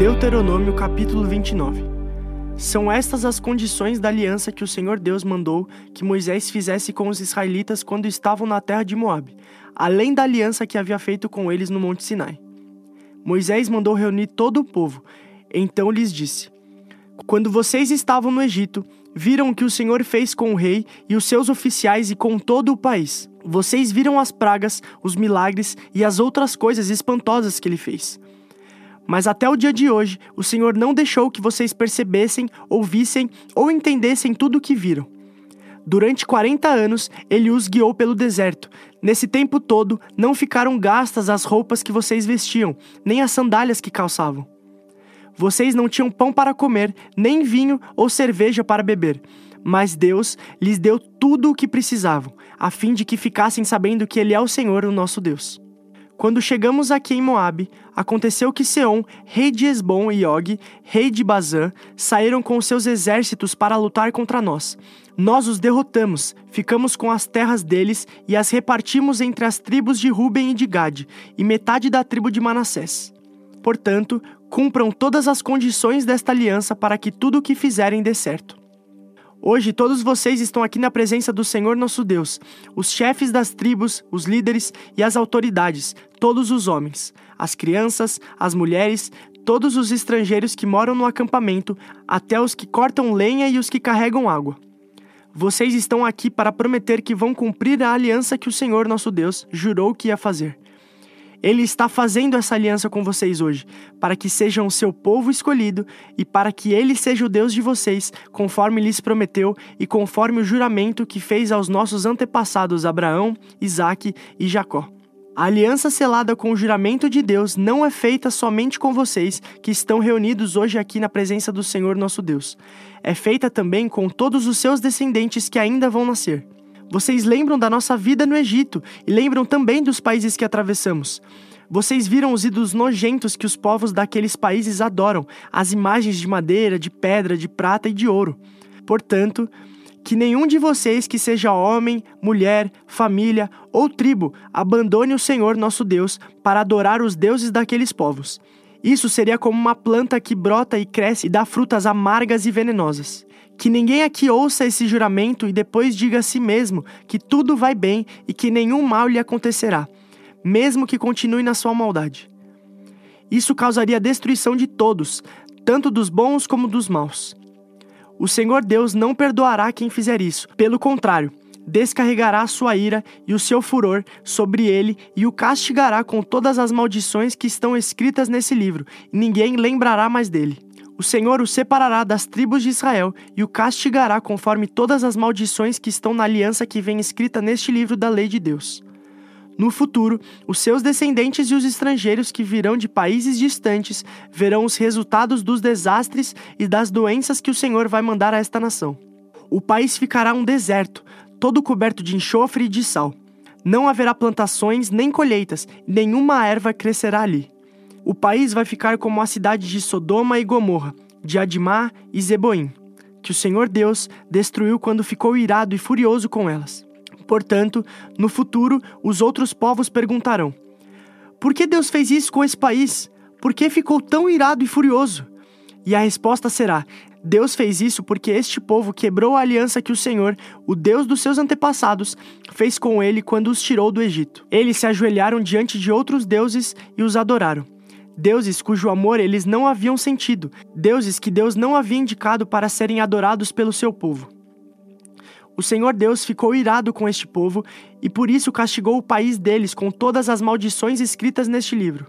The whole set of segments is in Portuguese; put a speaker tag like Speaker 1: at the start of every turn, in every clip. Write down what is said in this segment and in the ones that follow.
Speaker 1: Deuteronômio capítulo 29 São estas as condições da aliança que o Senhor Deus mandou que Moisés fizesse com os israelitas quando estavam na terra de Moabe, além da aliança que havia feito com eles no Monte Sinai. Moisés mandou reunir todo o povo. Então lhes disse: Quando vocês estavam no Egito, viram o que o Senhor fez com o rei e os seus oficiais e com todo o país. Vocês viram as pragas, os milagres e as outras coisas espantosas que ele fez. Mas até o dia de hoje, o Senhor não deixou que vocês percebessem, ouvissem ou entendessem tudo o que viram. Durante 40 anos, ele os guiou pelo deserto. Nesse tempo todo, não ficaram gastas as roupas que vocês vestiam, nem as sandálias que calçavam. Vocês não tinham pão para comer, nem vinho ou cerveja para beber. Mas Deus lhes deu tudo o que precisavam, a fim de que ficassem sabendo que Ele é o Senhor, o nosso Deus. Quando chegamos aqui em Moabe, aconteceu que Seom, rei de Esbom e Og, rei de Bazã, saíram com seus exércitos para lutar contra nós. Nós os derrotamos, ficamos com as terras deles e as repartimos entre as tribos de Ruben e de Gade, e metade da tribo de Manassés. Portanto, cumpram todas as condições desta aliança para que tudo o que fizerem dê certo. Hoje todos vocês estão aqui na presença do Senhor nosso Deus, os chefes das tribos, os líderes e as autoridades, todos os homens, as crianças, as mulheres, todos os estrangeiros que moram no acampamento, até os que cortam lenha e os que carregam água. Vocês estão aqui para prometer que vão cumprir a aliança que o Senhor nosso Deus jurou que ia fazer. Ele está fazendo essa aliança com vocês hoje, para que sejam o seu povo escolhido e para que ele seja o Deus de vocês, conforme lhes prometeu e conforme o juramento que fez aos nossos antepassados Abraão, Isaque e Jacó. A aliança selada com o juramento de Deus não é feita somente com vocês, que estão reunidos hoje aqui na presença do Senhor nosso Deus. É feita também com todos os seus descendentes que ainda vão nascer. Vocês lembram da nossa vida no Egito e lembram também dos países que atravessamos. Vocês viram os ídolos nojentos que os povos daqueles países adoram, as imagens de madeira, de pedra, de prata e de ouro. Portanto, que nenhum de vocês que seja homem, mulher, família ou tribo abandone o Senhor nosso Deus para adorar os deuses daqueles povos. Isso seria como uma planta que brota e cresce e dá frutas amargas e venenosas. Que ninguém aqui ouça esse juramento e depois diga a si mesmo que tudo vai bem e que nenhum mal lhe acontecerá, mesmo que continue na sua maldade. Isso causaria destruição de todos, tanto dos bons como dos maus. O Senhor Deus não perdoará quem fizer isso, pelo contrário, descarregará a sua ira e o seu furor sobre ele e o castigará com todas as maldições que estão escritas nesse livro, e ninguém lembrará mais dele. O Senhor o separará das tribos de Israel e o castigará conforme todas as maldições que estão na aliança que vem escrita neste livro da lei de Deus. No futuro, os seus descendentes e os estrangeiros que virão de países distantes verão os resultados dos desastres e das doenças que o Senhor vai mandar a esta nação. O país ficará um deserto, todo coberto de enxofre e de sal. Não haverá plantações nem colheitas, nenhuma erva crescerá ali. O país vai ficar como a cidade de Sodoma e Gomorra, de Admá e Zeboim, que o Senhor Deus destruiu quando ficou irado e furioso com elas. Portanto, no futuro, os outros povos perguntarão: Por que Deus fez isso com esse país? Por que ficou tão irado e furioso? E a resposta será: Deus fez isso porque este povo quebrou a aliança que o Senhor, o Deus dos seus antepassados, fez com ele quando os tirou do Egito. Eles se ajoelharam diante de outros deuses e os adoraram deuses cujo amor eles não haviam sentido, deuses que Deus não havia indicado para serem adorados pelo seu povo. O Senhor Deus ficou irado com este povo e por isso castigou o país deles com todas as maldições escritas neste livro.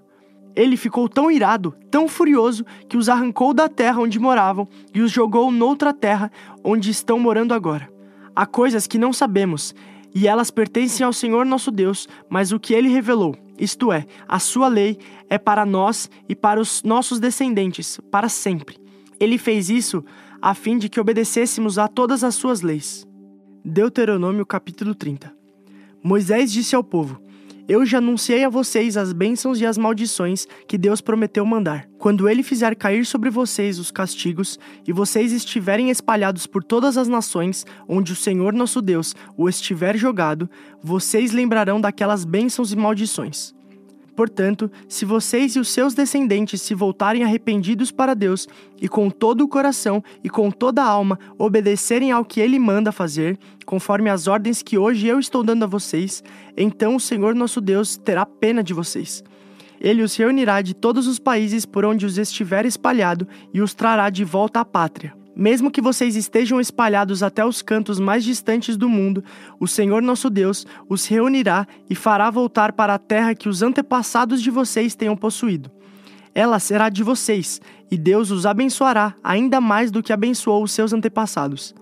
Speaker 1: Ele ficou tão irado, tão furioso, que os arrancou da terra onde moravam e os jogou noutra terra onde estão morando agora. Há coisas que não sabemos, e elas pertencem ao Senhor nosso Deus, mas o que ele revelou, isto é, a sua lei, é para nós e para os nossos descendentes, para sempre. Ele fez isso a fim de que obedecêssemos a todas as suas leis. Deuteronômio capítulo 30 Moisés disse ao povo: eu já anunciei a vocês as bênçãos e as maldições que Deus prometeu mandar. Quando ele fizer cair sobre vocês os castigos e vocês estiverem espalhados por todas as nações onde o Senhor nosso Deus o estiver jogado, vocês lembrarão daquelas bênçãos e maldições. Portanto, se vocês e os seus descendentes se voltarem arrependidos para Deus e com todo o coração e com toda a alma obedecerem ao que Ele manda fazer, conforme as ordens que hoje eu estou dando a vocês, então o Senhor nosso Deus terá pena de vocês. Ele os reunirá de todos os países por onde os estiver espalhado e os trará de volta à pátria. Mesmo que vocês estejam espalhados até os cantos mais distantes do mundo, o Senhor nosso Deus os reunirá e fará voltar para a terra que os antepassados de vocês tenham possuído. Ela será de vocês, e Deus os abençoará ainda mais do que abençoou os seus antepassados.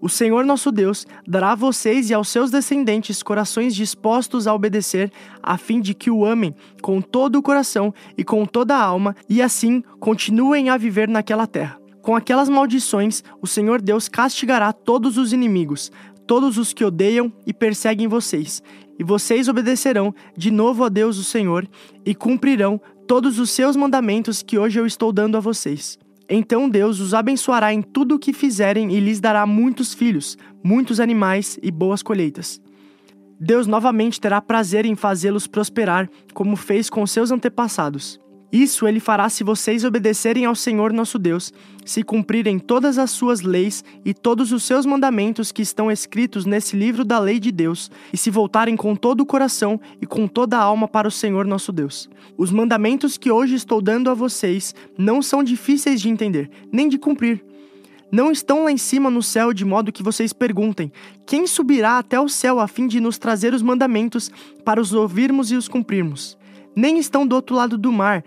Speaker 1: O Senhor nosso Deus dará a vocês e aos seus descendentes corações dispostos a obedecer, a fim de que o amem com todo o coração e com toda a alma, e assim continuem a viver naquela terra. Com aquelas maldições, o Senhor Deus castigará todos os inimigos, todos os que odeiam e perseguem vocês, e vocês obedecerão de novo a Deus o Senhor e cumprirão todos os seus mandamentos que hoje eu estou dando a vocês. Então Deus os abençoará em tudo o que fizerem e lhes dará muitos filhos, muitos animais e boas colheitas. Deus novamente terá prazer em fazê-los prosperar, como fez com seus antepassados. Isso ele fará se vocês obedecerem ao Senhor nosso Deus, se cumprirem todas as suas leis e todos os seus mandamentos que estão escritos nesse livro da lei de Deus, e se voltarem com todo o coração e com toda a alma para o Senhor nosso Deus. Os mandamentos que hoje estou dando a vocês não são difíceis de entender, nem de cumprir. Não estão lá em cima no céu de modo que vocês perguntem: quem subirá até o céu a fim de nos trazer os mandamentos para os ouvirmos e os cumprirmos? Nem estão do outro lado do mar,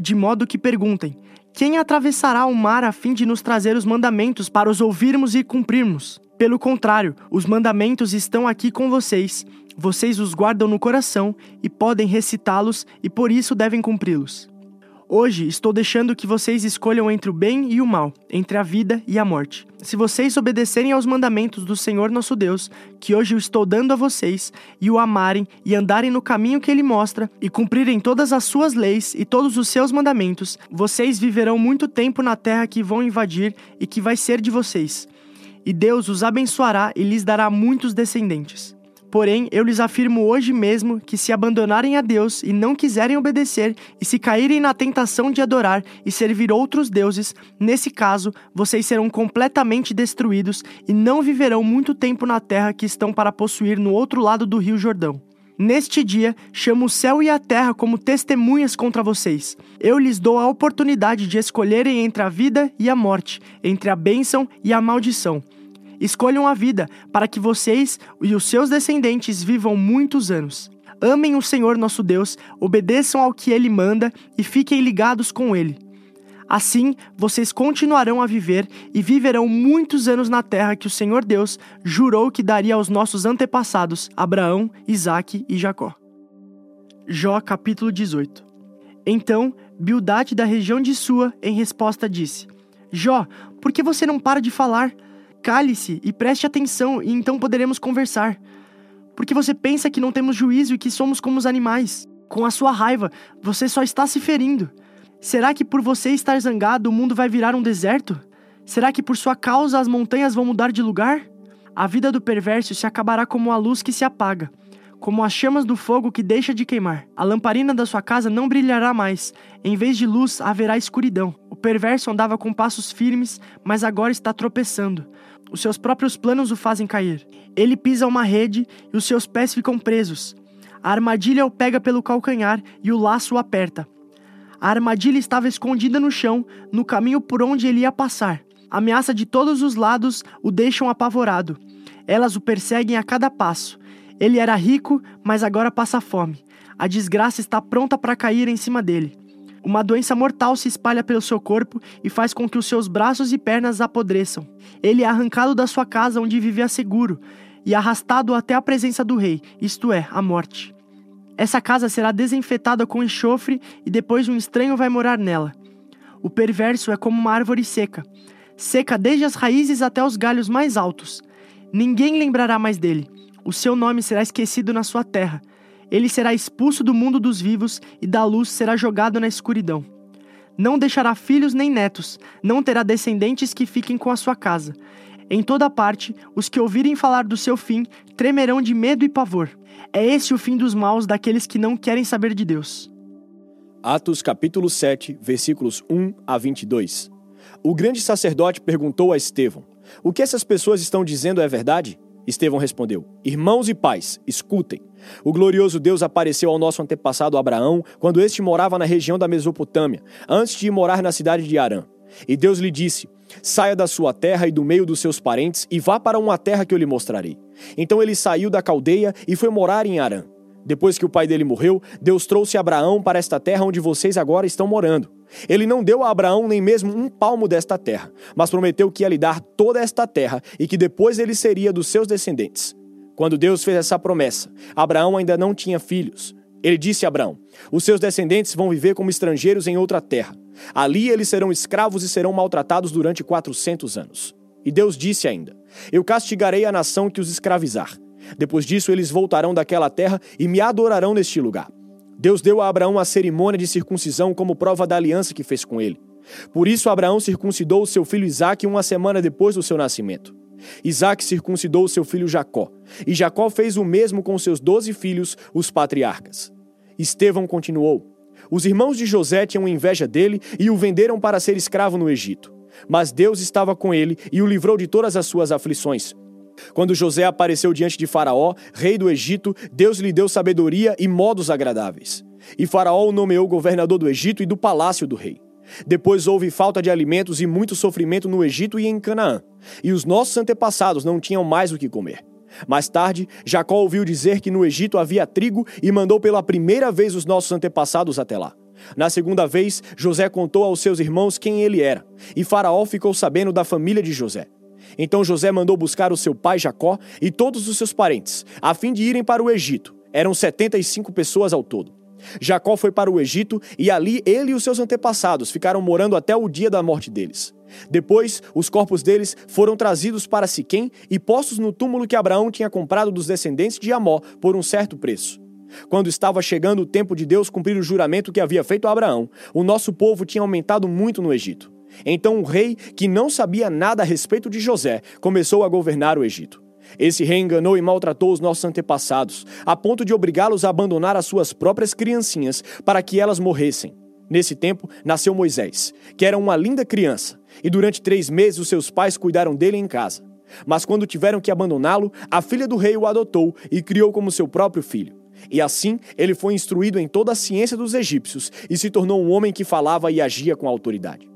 Speaker 1: de modo que perguntem: quem atravessará o mar a fim de nos trazer os mandamentos para os ouvirmos e cumprirmos? Pelo contrário, os mandamentos estão aqui com vocês. Vocês os guardam no coração e podem recitá-los e por isso devem cumpri-los. Hoje estou deixando que vocês escolham entre o bem e o mal, entre a vida e a morte. Se vocês obedecerem aos mandamentos do Senhor nosso Deus, que hoje eu estou dando a vocês, e o amarem e andarem no caminho que ele mostra, e cumprirem todas as suas leis e todos os seus mandamentos, vocês viverão muito tempo na terra que vão invadir e que vai ser de vocês. E Deus os abençoará e lhes dará muitos descendentes. Porém, eu lhes afirmo hoje mesmo que se abandonarem a Deus e não quiserem obedecer, e se caírem na tentação de adorar e servir outros deuses, nesse caso, vocês serão completamente destruídos e não viverão muito tempo na terra que estão para possuir no outro lado do rio Jordão. Neste dia, chamo o céu e a terra como testemunhas contra vocês. Eu lhes dou a oportunidade de escolherem entre a vida e a morte, entre a bênção e a maldição. Escolham a vida, para que vocês e os seus descendentes vivam muitos anos. Amem o Senhor nosso Deus, obedeçam ao que ele manda e fiquem ligados com ele. Assim, vocês continuarão a viver e viverão muitos anos na terra que o Senhor Deus jurou que daria aos nossos antepassados, Abraão, Isaque e Jacó. Jó capítulo 18 Então, Bildade da região de Sua, em resposta, disse: Jó, por que você não para de falar? Cale-se e preste atenção, e então poderemos conversar. Porque você pensa que não temos juízo e que somos como os animais. Com a sua raiva, você só está se ferindo. Será que por você estar zangado o mundo vai virar um deserto? Será que por sua causa as montanhas vão mudar de lugar? A vida do perverso se acabará como a luz que se apaga, como as chamas do fogo que deixa de queimar. A lamparina da sua casa não brilhará mais, em vez de luz haverá escuridão. O perverso andava com passos firmes, mas agora está tropeçando. Os seus próprios planos o fazem cair. Ele pisa uma rede e os seus pés ficam presos. A armadilha o pega pelo calcanhar e o laço o aperta. A armadilha estava escondida no chão, no caminho por onde ele ia passar. A ameaça de todos os lados o deixam apavorado. Elas o perseguem a cada passo. Ele era rico, mas agora passa fome. A desgraça está pronta para cair em cima dele. Uma doença mortal se espalha pelo seu corpo e faz com que os seus braços e pernas apodreçam. Ele é arrancado da sua casa onde vivia seguro e arrastado até a presença do rei, isto é, a morte. Essa casa será desinfetada com enxofre e depois um estranho vai morar nela. O perverso é como uma árvore seca, seca desde as raízes até os galhos mais altos. Ninguém lembrará mais dele. O seu nome será esquecido na sua terra ele será expulso do mundo dos vivos e da luz será jogado na escuridão. Não deixará filhos nem netos, não terá descendentes que fiquem com a sua casa. Em toda parte, os que ouvirem falar do seu fim tremerão de medo e pavor. É esse o fim dos maus daqueles que não querem saber de Deus.
Speaker 2: Atos capítulo 7, versículos 1 a 22. O grande sacerdote perguntou a Estevão: O que essas pessoas estão dizendo é verdade? Estevão respondeu: Irmãos e pais, escutem. O glorioso Deus apareceu ao nosso antepassado Abraão quando este morava na região da Mesopotâmia, antes de morar na cidade de Arã. E Deus lhe disse: Saia da sua terra e do meio dos seus parentes e vá para uma terra que eu lhe mostrarei. Então ele saiu da caldeia e foi morar em Arã. Depois que o pai dele morreu, Deus trouxe Abraão para esta terra onde vocês agora estão morando. Ele não deu a Abraão nem mesmo um palmo desta terra, mas prometeu que ia lhe dar toda esta terra e que depois ele seria dos seus descendentes. Quando Deus fez essa promessa, Abraão ainda não tinha filhos. Ele disse a Abraão: Os seus descendentes vão viver como estrangeiros em outra terra. Ali eles serão escravos e serão maltratados durante 400 anos. E Deus disse ainda: Eu castigarei a nação que os escravizar. Depois disso, eles voltarão daquela terra e me adorarão neste lugar. Deus deu a Abraão a cerimônia de circuncisão como prova da aliança que fez com ele. Por isso, Abraão circuncidou seu filho Isaque uma semana depois do seu nascimento. Isaac circuncidou seu filho Jacó, e Jacó fez o mesmo com seus doze filhos, os patriarcas. Estevão continuou: Os irmãos de José tinham inveja dele e o venderam para ser escravo no Egito. Mas Deus estava com ele e o livrou de todas as suas aflições. Quando José apareceu diante de Faraó, rei do Egito, Deus lhe deu sabedoria e modos agradáveis. E Faraó o nomeou governador do Egito e do palácio do rei. Depois houve falta de alimentos e muito sofrimento no Egito e em Canaã, e os nossos antepassados não tinham mais o que comer. Mais tarde, Jacó ouviu dizer que no Egito havia trigo e mandou pela primeira vez os nossos antepassados até lá. Na segunda vez, José contou aos seus irmãos quem ele era, e Faraó ficou sabendo da família de José. Então José mandou buscar o seu pai Jacó e todos os seus parentes, a fim de irem para o Egito. Eram 75 pessoas ao todo. Jacó foi para o Egito e ali ele e os seus antepassados ficaram morando até o dia da morte deles. Depois, os corpos deles foram trazidos para Siquém e postos no túmulo que Abraão tinha comprado dos descendentes de Amó por um certo preço. Quando estava chegando o tempo de Deus cumprir o juramento que havia feito a Abraão, o nosso povo tinha aumentado muito no Egito. Então o rei, que não sabia nada a respeito de José, começou a governar o Egito. Esse rei enganou e maltratou os nossos antepassados, a ponto de obrigá-los a abandonar as suas próprias criancinhas para que elas morressem. Nesse tempo, nasceu Moisés, que era uma linda criança, e durante três meses os seus pais cuidaram dele em casa. Mas quando tiveram que abandoná-lo, a filha do rei o adotou e criou como seu próprio filho. E assim ele foi instruído em toda a ciência dos egípcios e se tornou um homem que falava e agia com autoridade.